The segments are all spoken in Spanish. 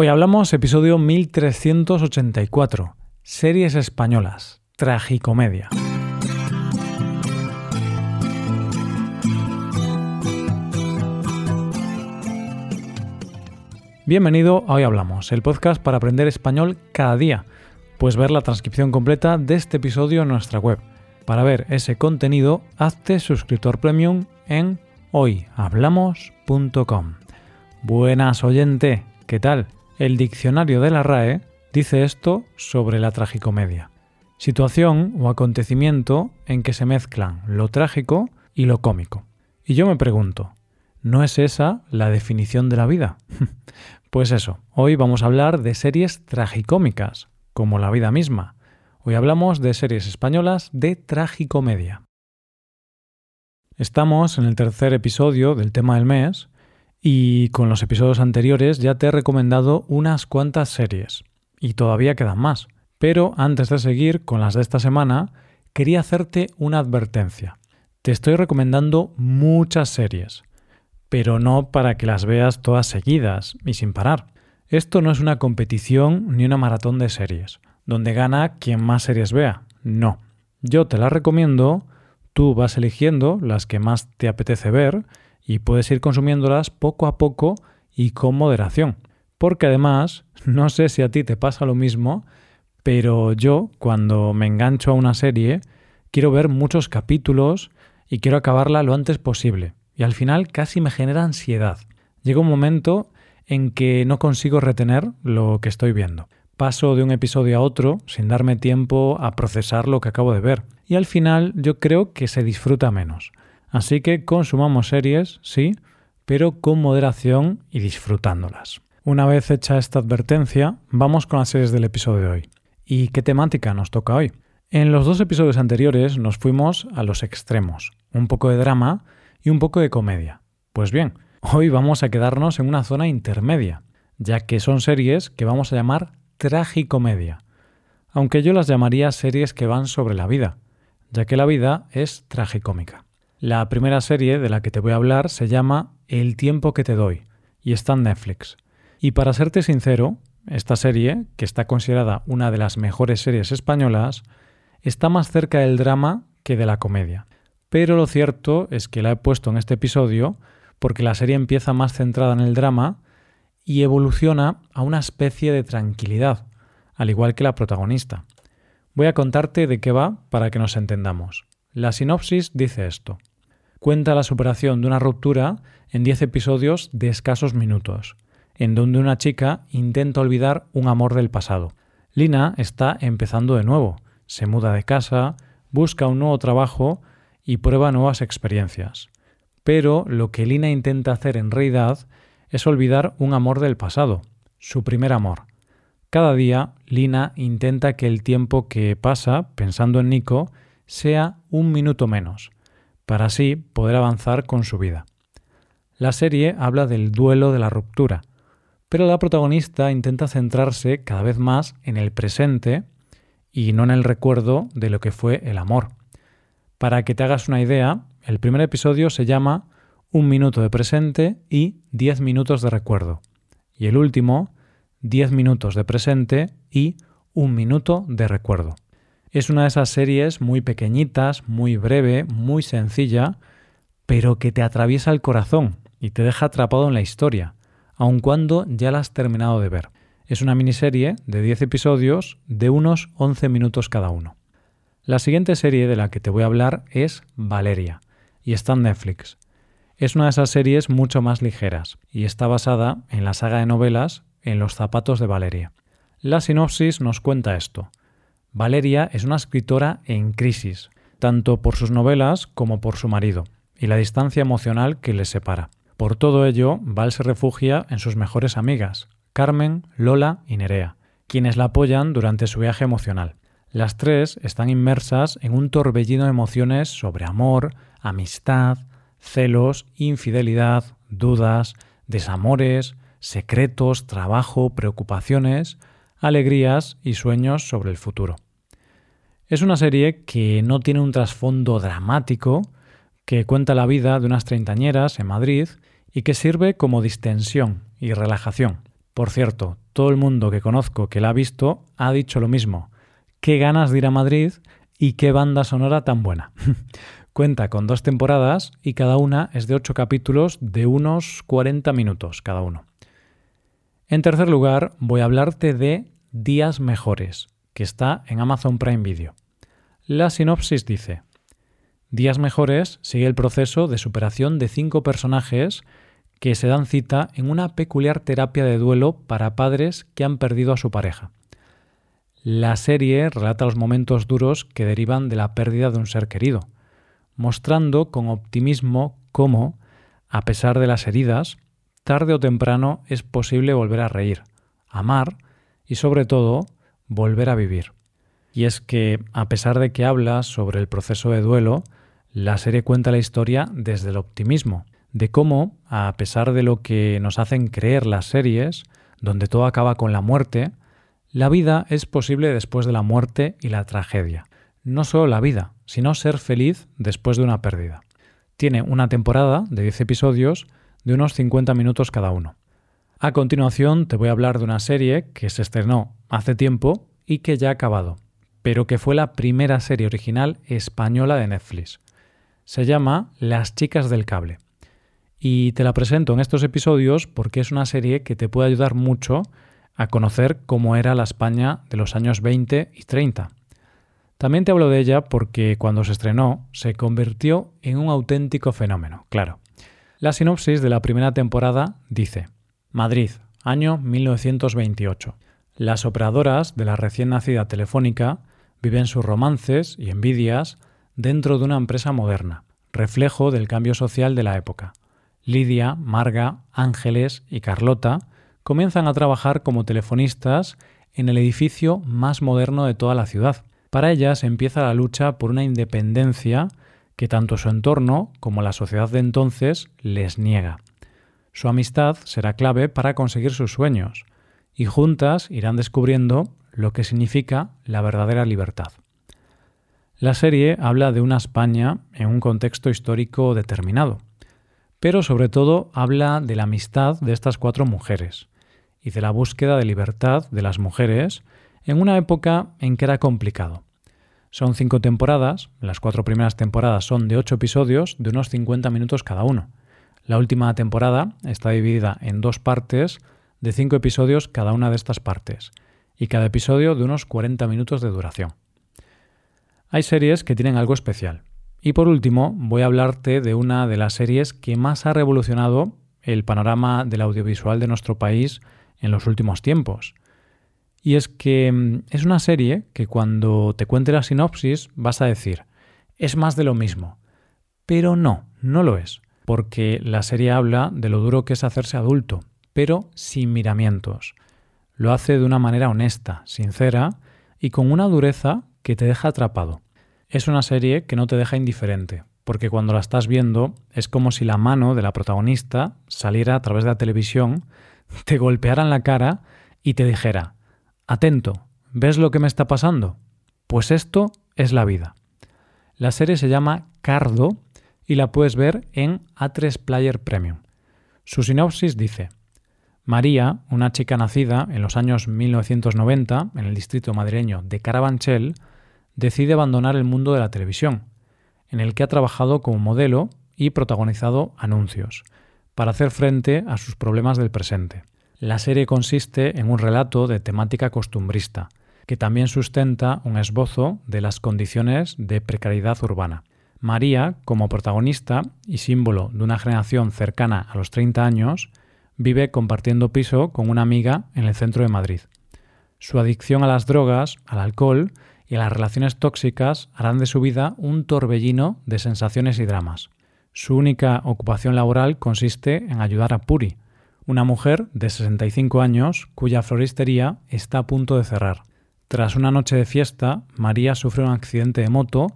Hoy hablamos episodio 1384, series españolas, tragicomedia. Bienvenido a Hoy Hablamos, el podcast para aprender español cada día. Puedes ver la transcripción completa de este episodio en nuestra web. Para ver ese contenido, hazte suscriptor premium en hoyhablamos.com. Buenas oyente, ¿qué tal? El diccionario de la RAE dice esto sobre la tragicomedia. Situación o acontecimiento en que se mezclan lo trágico y lo cómico. Y yo me pregunto, ¿no es esa la definición de la vida? pues eso, hoy vamos a hablar de series tragicómicas, como la vida misma. Hoy hablamos de series españolas de tragicomedia. Estamos en el tercer episodio del tema del mes y con los episodios anteriores ya te he recomendado unas cuantas series. Y todavía quedan más. Pero antes de seguir con las de esta semana, quería hacerte una advertencia. Te estoy recomendando muchas series, pero no para que las veas todas seguidas y sin parar. Esto no es una competición ni una maratón de series, donde gana quien más series vea. No. Yo te las recomiendo, tú vas eligiendo las que más te apetece ver y puedes ir consumiéndolas poco a poco y con moderación. Porque además, no sé si a ti te pasa lo mismo, pero yo cuando me engancho a una serie quiero ver muchos capítulos y quiero acabarla lo antes posible. Y al final casi me genera ansiedad. Llega un momento en que no consigo retener lo que estoy viendo. Paso de un episodio a otro sin darme tiempo a procesar lo que acabo de ver. Y al final yo creo que se disfruta menos. Así que consumamos series, sí, pero con moderación y disfrutándolas. Una vez hecha esta advertencia, vamos con las series del episodio de hoy. ¿Y qué temática nos toca hoy? En los dos episodios anteriores nos fuimos a los extremos, un poco de drama y un poco de comedia. Pues bien, hoy vamos a quedarnos en una zona intermedia, ya que son series que vamos a llamar tragicomedia, aunque yo las llamaría series que van sobre la vida, ya que la vida es tragicómica. La primera serie de la que te voy a hablar se llama El tiempo que te doy y está en Netflix. Y para serte sincero, esta serie, que está considerada una de las mejores series españolas, está más cerca del drama que de la comedia. Pero lo cierto es que la he puesto en este episodio porque la serie empieza más centrada en el drama y evoluciona a una especie de tranquilidad, al igual que la protagonista. Voy a contarte de qué va para que nos entendamos. La sinopsis dice esto cuenta la superación de una ruptura en 10 episodios de escasos minutos, en donde una chica intenta olvidar un amor del pasado. Lina está empezando de nuevo, se muda de casa, busca un nuevo trabajo y prueba nuevas experiencias. Pero lo que Lina intenta hacer en realidad es olvidar un amor del pasado, su primer amor. Cada día, Lina intenta que el tiempo que pasa pensando en Nico sea un minuto menos, para así poder avanzar con su vida. La serie habla del duelo de la ruptura, pero la protagonista intenta centrarse cada vez más en el presente y no en el recuerdo de lo que fue el amor. Para que te hagas una idea, el primer episodio se llama Un minuto de presente y Diez minutos de recuerdo, y el último, Diez minutos de presente y Un minuto de recuerdo. Es una de esas series muy pequeñitas, muy breve, muy sencilla, pero que te atraviesa el corazón y te deja atrapado en la historia, aun cuando ya la has terminado de ver. Es una miniserie de 10 episodios de unos 11 minutos cada uno. La siguiente serie de la que te voy a hablar es Valeria, y está en Netflix. Es una de esas series mucho más ligeras, y está basada en la saga de novelas En los zapatos de Valeria. La sinopsis nos cuenta esto. Valeria es una escritora en crisis, tanto por sus novelas como por su marido, y la distancia emocional que les separa. Por todo ello, Val se refugia en sus mejores amigas, Carmen, Lola y Nerea, quienes la apoyan durante su viaje emocional. Las tres están inmersas en un torbellino de emociones sobre amor, amistad, celos, infidelidad, dudas, desamores, secretos, trabajo, preocupaciones, alegrías y sueños sobre el futuro. Es una serie que no tiene un trasfondo dramático, que cuenta la vida de unas treintañeras en Madrid y que sirve como distensión y relajación. Por cierto, todo el mundo que conozco que la ha visto ha dicho lo mismo. Qué ganas de ir a Madrid y qué banda sonora tan buena. Cuenta con dos temporadas y cada una es de ocho capítulos de unos 40 minutos cada uno. En tercer lugar, voy a hablarte de Días Mejores, que está en Amazon Prime Video. La sinopsis dice, Días Mejores sigue el proceso de superación de cinco personajes que se dan cita en una peculiar terapia de duelo para padres que han perdido a su pareja. La serie relata los momentos duros que derivan de la pérdida de un ser querido, mostrando con optimismo cómo, a pesar de las heridas, tarde o temprano es posible volver a reír, amar y sobre todo volver a vivir. Y es que, a pesar de que habla sobre el proceso de duelo, la serie cuenta la historia desde el optimismo, de cómo, a pesar de lo que nos hacen creer las series, donde todo acaba con la muerte, la vida es posible después de la muerte y la tragedia. No solo la vida, sino ser feliz después de una pérdida. Tiene una temporada de 10 episodios de unos 50 minutos cada uno. A continuación te voy a hablar de una serie que se estrenó hace tiempo y que ya ha acabado, pero que fue la primera serie original española de Netflix. Se llama Las chicas del cable. Y te la presento en estos episodios porque es una serie que te puede ayudar mucho a conocer cómo era la España de los años 20 y 30. También te hablo de ella porque cuando se estrenó se convirtió en un auténtico fenómeno, claro. La sinopsis de la primera temporada dice, Madrid, año 1928. Las operadoras de la recién nacida Telefónica viven sus romances y envidias dentro de una empresa moderna, reflejo del cambio social de la época. Lidia, Marga, Ángeles y Carlota comienzan a trabajar como telefonistas en el edificio más moderno de toda la ciudad. Para ellas empieza la lucha por una independencia que tanto su entorno como la sociedad de entonces les niega. Su amistad será clave para conseguir sus sueños, y juntas irán descubriendo lo que significa la verdadera libertad. La serie habla de una España en un contexto histórico determinado, pero sobre todo habla de la amistad de estas cuatro mujeres y de la búsqueda de libertad de las mujeres en una época en que era complicado. Son cinco temporadas, las cuatro primeras temporadas son de ocho episodios de unos 50 minutos cada uno. La última temporada está dividida en dos partes de cinco episodios cada una de estas partes, y cada episodio de unos 40 minutos de duración. Hay series que tienen algo especial. Y por último, voy a hablarte de una de las series que más ha revolucionado el panorama del audiovisual de nuestro país en los últimos tiempos. Y es que mm, es una serie que cuando te cuente la sinopsis vas a decir, es más de lo mismo. Pero no, no lo es, porque la serie habla de lo duro que es hacerse adulto, pero sin miramientos. Lo hace de una manera honesta, sincera y con una dureza que te deja atrapado. Es una serie que no te deja indiferente, porque cuando la estás viendo es como si la mano de la protagonista saliera a través de la televisión, te golpeara en la cara y te dijera, Atento, ¿ves lo que me está pasando? Pues esto es la vida. La serie se llama Cardo y la puedes ver en A3 Player Premium. Su sinopsis dice, María, una chica nacida en los años 1990 en el distrito madrileño de Carabanchel, decide abandonar el mundo de la televisión, en el que ha trabajado como modelo y protagonizado anuncios, para hacer frente a sus problemas del presente. La serie consiste en un relato de temática costumbrista, que también sustenta un esbozo de las condiciones de precariedad urbana. María, como protagonista y símbolo de una generación cercana a los 30 años, vive compartiendo piso con una amiga en el centro de Madrid. Su adicción a las drogas, al alcohol y a las relaciones tóxicas harán de su vida un torbellino de sensaciones y dramas. Su única ocupación laboral consiste en ayudar a Puri, una mujer de 65 años cuya floristería está a punto de cerrar. Tras una noche de fiesta, María sufre un accidente de moto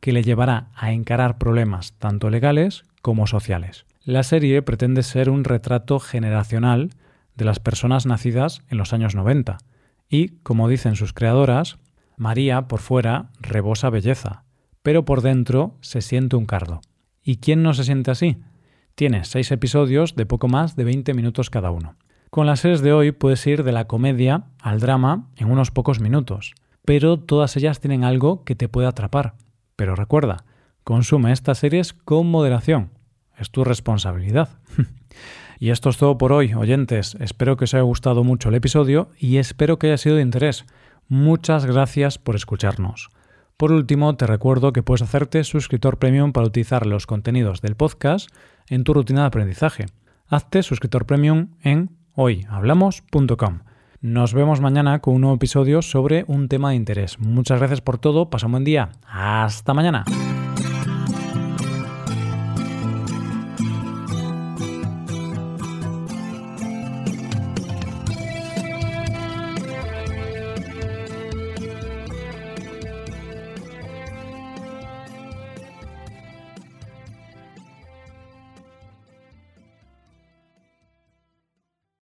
que le llevará a encarar problemas tanto legales como sociales. La serie pretende ser un retrato generacional de las personas nacidas en los años 90 y, como dicen sus creadoras, María por fuera rebosa belleza, pero por dentro se siente un cardo. ¿Y quién no se siente así? Tiene seis episodios de poco más de 20 minutos cada uno. Con las series de hoy puedes ir de la comedia al drama en unos pocos minutos, pero todas ellas tienen algo que te puede atrapar. Pero recuerda, consume estas series con moderación. Es tu responsabilidad. y esto es todo por hoy, oyentes. Espero que os haya gustado mucho el episodio y espero que haya sido de interés. Muchas gracias por escucharnos. Por último, te recuerdo que puedes hacerte suscriptor premium para utilizar los contenidos del podcast en tu rutina de aprendizaje. Hazte suscriptor premium en hoyhablamos.com. Nos vemos mañana con un nuevo episodio sobre un tema de interés. Muchas gracias por todo, pasa un buen día. Hasta mañana.